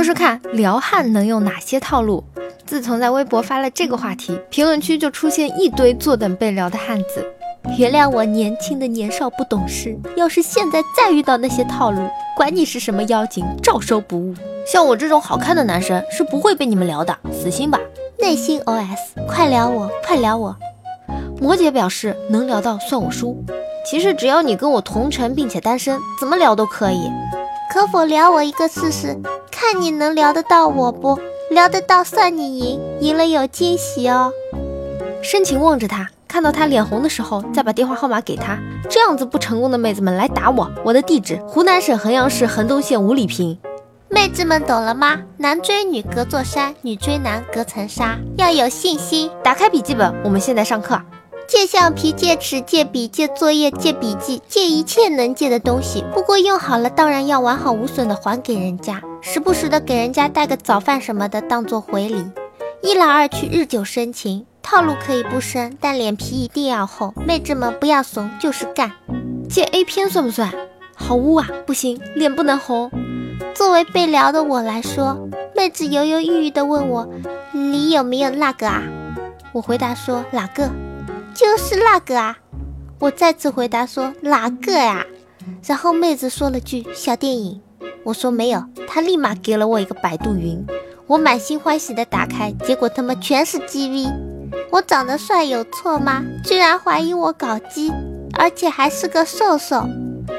说说看，撩汉能用哪些套路？自从在微博发了这个话题，评论区就出现一堆坐等被撩的汉子。原谅我年轻的年少不懂事，要是现在再遇到那些套路，管你是什么妖精，照收不误。像我这种好看的男生是不会被你们撩的，死心吧。内心 OS：快撩我，快撩我。摩羯表示能聊到算我输。其实只要你跟我同城并且单身，怎么聊都可以。可否撩我一个试试？看你能聊得到我不？聊得到算你赢，赢了有惊喜哦。深情望着他，看到他脸红的时候，再把电话号码给他。这样子不成功的妹子们来打我，我的地址：湖南省衡阳市衡东县五里坪。妹子们懂了吗？男追女隔座山，女追男隔层纱，要有信心。打开笔记本，我们现在上课。借橡皮，借尺，借笔，借作业，借笔记，借一切能借的东西。不过用好了，当然要完好无损的还给人家。时不时的给人家带个早饭什么的，当做回礼。一来二去，日久生情。套路可以不深，但脸皮一定要厚。妹子们不要怂，就是干。借 A 片算不算？好污啊！不行，脸不能红。作为被撩的我来说，妹子犹犹豫豫的问我：“你有没有那个啊？”我回答说：“哪个？”就是那个啊！我再次回答说哪个呀？然后妹子说了句小电影，我说没有，他立马给了我一个百度云。我满心欢喜的打开，结果他妈全是 GV。我长得帅有错吗？居然怀疑我搞基，而且还是个瘦瘦。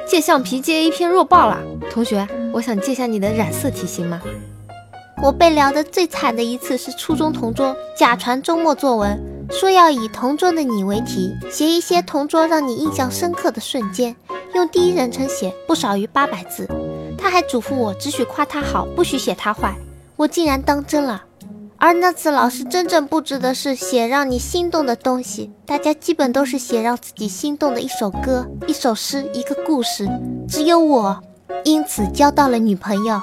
借橡皮借 A 片弱爆了，同学，我想借下你的染色体行吗？我被聊得最惨的一次是初中同桌假传周末作文。说要以同桌的你为题，写一些同桌让你印象深刻的瞬间，用第一人称写，不少于八百字。他还嘱咐我只许夸他好，不许写他坏。我竟然当真了。而那次老师真正布置的是写让你心动的东西，大家基本都是写让自己心动的一首歌、一首诗、一个故事。只有我，因此交到了女朋友。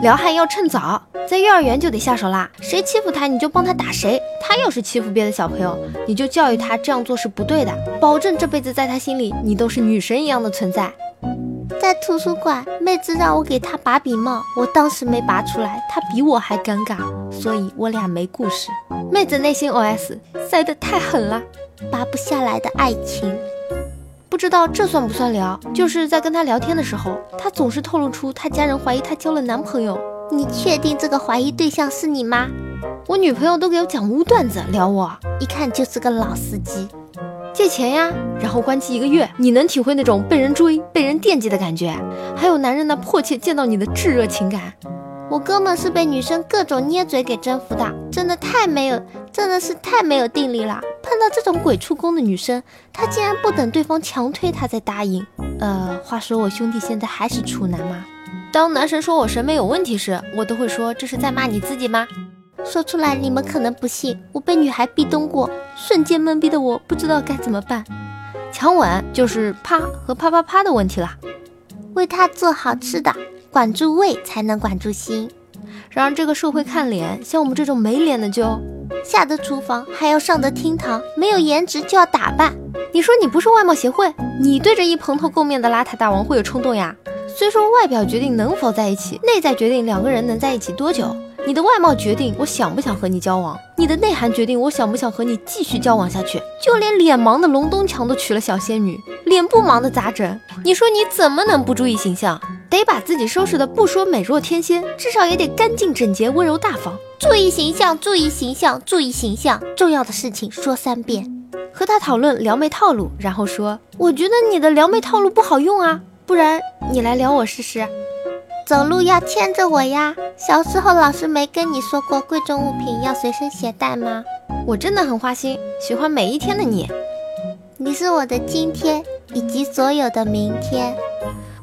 撩汉要趁早，在幼儿园就得下手啦。谁欺负他，你就帮他打谁。他要是欺负别的小朋友，你就教育他这样做是不对的。保证这辈子在他心里，你都是女神一样的存在。在图书馆，妹子让我给她拔笔帽，我当时没拔出来，她比我还尴尬，所以我俩没故事。妹子内心 OS：塞得太狠了，拔不下来的爱情。不知道这算不算聊？就是在跟她聊天的时候，她总是透露出她家人怀疑她交了男朋友。你确定这个怀疑对象是你吗？我女朋友都给我讲污段子聊我，一看就是个老司机。借钱呀，然后关机一个月，你能体会那种被人追、被人惦记的感觉？还有男人那迫切见到你的炙热情感。我哥们是被女生各种捏嘴给征服的，真的太没有，真的是太没有定力了。碰到这种鬼出宫的女生，他竟然不等对方强推他才答应。呃，话说我兄弟现在还是处男吗？当男神说我审美有问题时，我都会说这是在骂你自己吗？说出来你们可能不信，我被女孩壁咚过，瞬间懵逼的我不知道该怎么办。强吻就是啪和啪啪啪的问题了。为他做好吃的。管住胃才能管住心。然而这个社会看脸，像我们这种没脸的就下得厨房还要上得厅堂，没有颜值就要打扮。你说你不是外貌协会，你对着一蓬头垢面的邋遢大王会有冲动呀？虽说外表决定能否在一起，内在决定两个人能在一起多久。你的外貌决定我想不想和你交往，你的内涵决定我想不想和你继续交往下去。就连脸盲的龙东强都娶了小仙女，脸不盲的咋整？你说你怎么能不注意形象？得把自己收拾的不说美若天仙，至少也得干净整洁、温柔大方。注意形象，注意形象，注意形象，重要的事情说三遍。和他讨论撩妹套路，然后说：“我觉得你的撩妹套路不好用啊，不然你来撩我试试。”走路要牵着我呀！小时候老师没跟你说过贵重物品要随身携带吗？我真的很花心，喜欢每一天的你。你是我的今天以及所有的明天。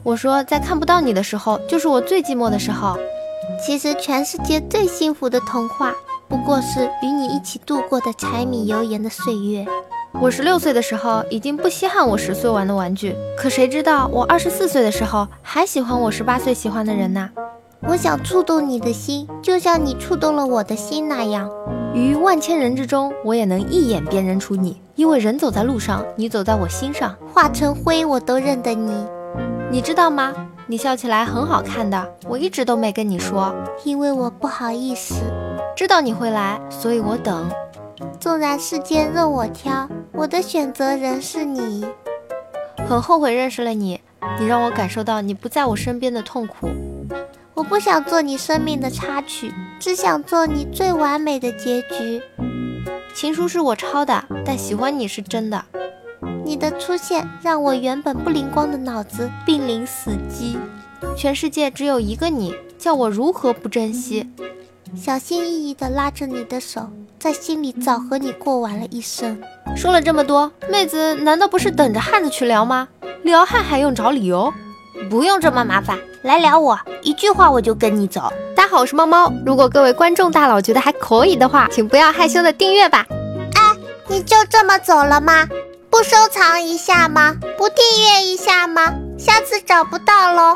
我说，在看不到你的时候，就是我最寂寞的时候。其实全世界最幸福的童话，不过是与你一起度过的柴米油盐的岁月。我十六岁的时候已经不稀罕我十岁玩的玩具，可谁知道我二十四岁的时候还喜欢我十八岁喜欢的人呢？我想触动你的心，就像你触动了我的心那样。于万千人之中，我也能一眼辨认出你，因为人走在路上，你走在我心上，化成灰我都认得你。你知道吗？你笑起来很好看的，我一直都没跟你说，因为我不好意思。知道你会来，所以我等。纵然世间任我挑，我的选择仍是你。很后悔认识了你，你让我感受到你不在我身边的痛苦。我不想做你生命的插曲，只想做你最完美的结局。情书是我抄的，但喜欢你是真的。你的出现让我原本不灵光的脑子濒临死机。全世界只有一个你，叫我如何不珍惜？小心翼翼地拉着你的手，在心里早和你过完了一生。说了这么多，妹子难道不是等着汉子去撩吗？撩汉还用找理由？不用这么麻烦，来撩我，一句话我就跟你走。大家好，我是猫猫。如果各位观众大佬觉得还可以的话，请不要害羞的订阅吧。哎，你就这么走了吗？不收藏一下吗？不订阅一下吗？下次找不到喽。